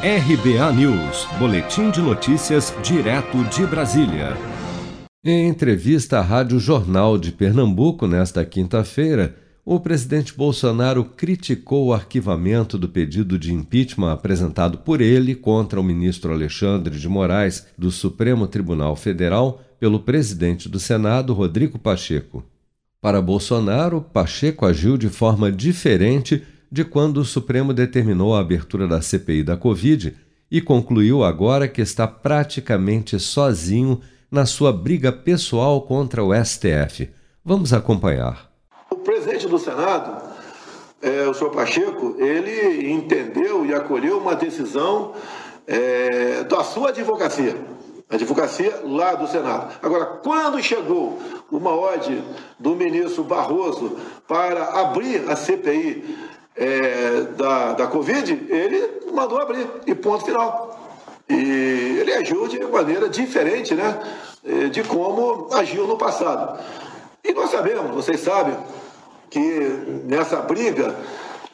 RBA News, Boletim de Notícias, direto de Brasília. Em entrevista à Rádio Jornal de Pernambuco nesta quinta-feira, o presidente Bolsonaro criticou o arquivamento do pedido de impeachment apresentado por ele contra o ministro Alexandre de Moraes do Supremo Tribunal Federal pelo presidente do Senado, Rodrigo Pacheco. Para Bolsonaro, Pacheco agiu de forma diferente de quando o Supremo determinou a abertura da CPI da Covid e concluiu agora que está praticamente sozinho na sua briga pessoal contra o STF. Vamos acompanhar. O presidente do Senado, é, o senhor Pacheco, ele entendeu e acolheu uma decisão é, da sua advocacia, a advocacia lá do Senado. Agora, quando chegou uma ordem do ministro Barroso para abrir a CPI é, da, da Covid, ele mandou abrir, e ponto final. E ele agiu de maneira diferente né, é, de como agiu no passado. E nós sabemos, vocês sabem, que nessa briga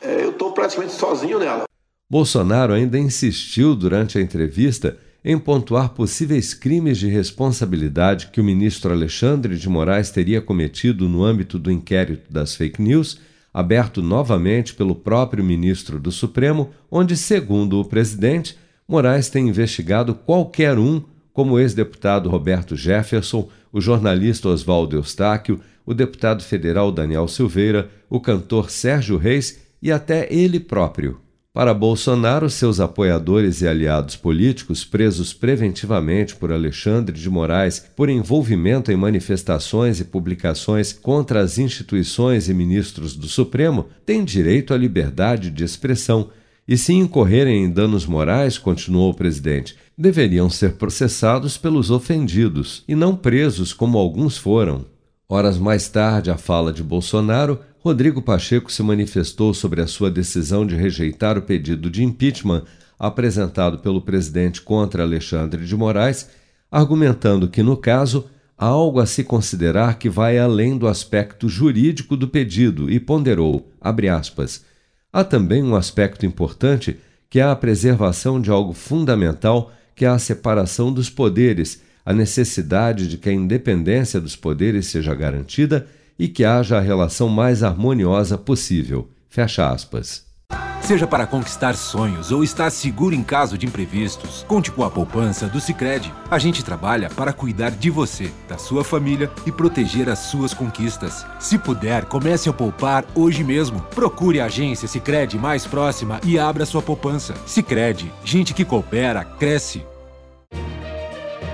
é, eu estou praticamente sozinho nela. Bolsonaro ainda insistiu durante a entrevista em pontuar possíveis crimes de responsabilidade que o ministro Alexandre de Moraes teria cometido no âmbito do inquérito das fake news aberto novamente pelo próprio ministro do Supremo, onde, segundo o presidente, Moraes tem investigado qualquer um, como o ex-deputado Roberto Jefferson, o jornalista Oswaldo Eustáquio, o deputado federal Daniel Silveira, o cantor Sérgio Reis e até ele próprio. Para Bolsonaro, seus apoiadores e aliados políticos presos preventivamente por Alexandre de Moraes por envolvimento em manifestações e publicações contra as instituições e ministros do Supremo têm direito à liberdade de expressão. E se incorrerem em danos morais, continuou o presidente, deveriam ser processados pelos ofendidos e não presos como alguns foram. Horas mais tarde, a fala de Bolsonaro Rodrigo Pacheco se manifestou sobre a sua decisão de rejeitar o pedido de impeachment apresentado pelo presidente contra Alexandre de Moraes, argumentando que, no caso, há algo a se considerar que vai além do aspecto jurídico do pedido e ponderou, aspas, há também um aspecto importante que é a preservação de algo fundamental que é a separação dos poderes, a necessidade de que a independência dos poderes seja garantida e que haja a relação mais harmoniosa possível. Fecha aspas. Seja para conquistar sonhos ou estar seguro em caso de imprevistos, conte com a poupança do Sicredi. A gente trabalha para cuidar de você, da sua família e proteger as suas conquistas. Se puder, comece a poupar hoje mesmo. Procure a agência Sicredi mais próxima e abra sua poupança. Sicredi, gente que coopera cresce.